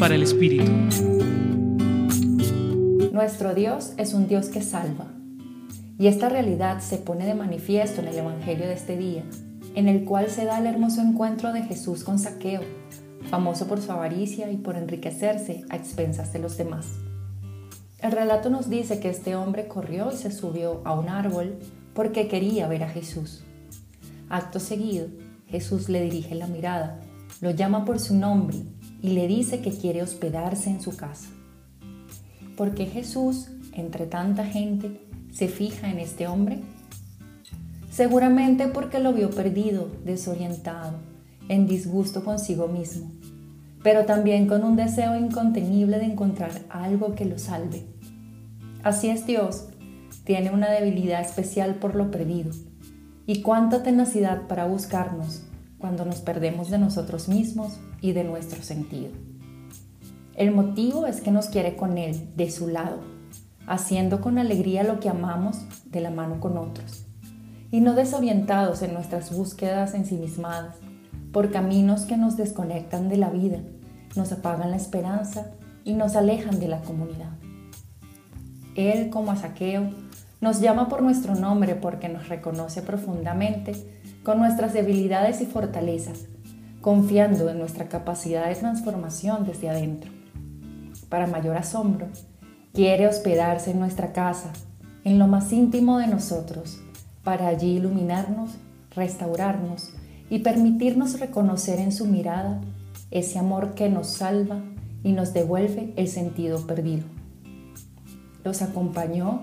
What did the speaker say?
para el Espíritu. Nuestro Dios es un Dios que salva. Y esta realidad se pone de manifiesto en el Evangelio de este día, en el cual se da el hermoso encuentro de Jesús con Saqueo, famoso por su avaricia y por enriquecerse a expensas de los demás. El relato nos dice que este hombre corrió y se subió a un árbol porque quería ver a Jesús. Acto seguido, Jesús le dirige la mirada, lo llama por su nombre y le dice que quiere hospedarse en su casa. ¿Por qué Jesús, entre tanta gente, se fija en este hombre? Seguramente porque lo vio perdido, desorientado, en disgusto consigo mismo pero también con un deseo incontenible de encontrar algo que lo salve. Así es Dios, tiene una debilidad especial por lo perdido y cuánta tenacidad para buscarnos cuando nos perdemos de nosotros mismos y de nuestro sentido. El motivo es que nos quiere con Él, de su lado, haciendo con alegría lo que amamos de la mano con otros, y no desorientados en nuestras búsquedas ensimismadas por caminos que nos desconectan de la vida, nos apagan la esperanza y nos alejan de la comunidad. Él, como a Saqueo, nos llama por nuestro nombre porque nos reconoce profundamente con nuestras debilidades y fortalezas, confiando en nuestra capacidad de transformación desde adentro. Para mayor asombro, quiere hospedarse en nuestra casa, en lo más íntimo de nosotros, para allí iluminarnos, restaurarnos y permitirnos reconocer en su mirada ese amor que nos salva y nos devuelve el sentido perdido. Los acompañó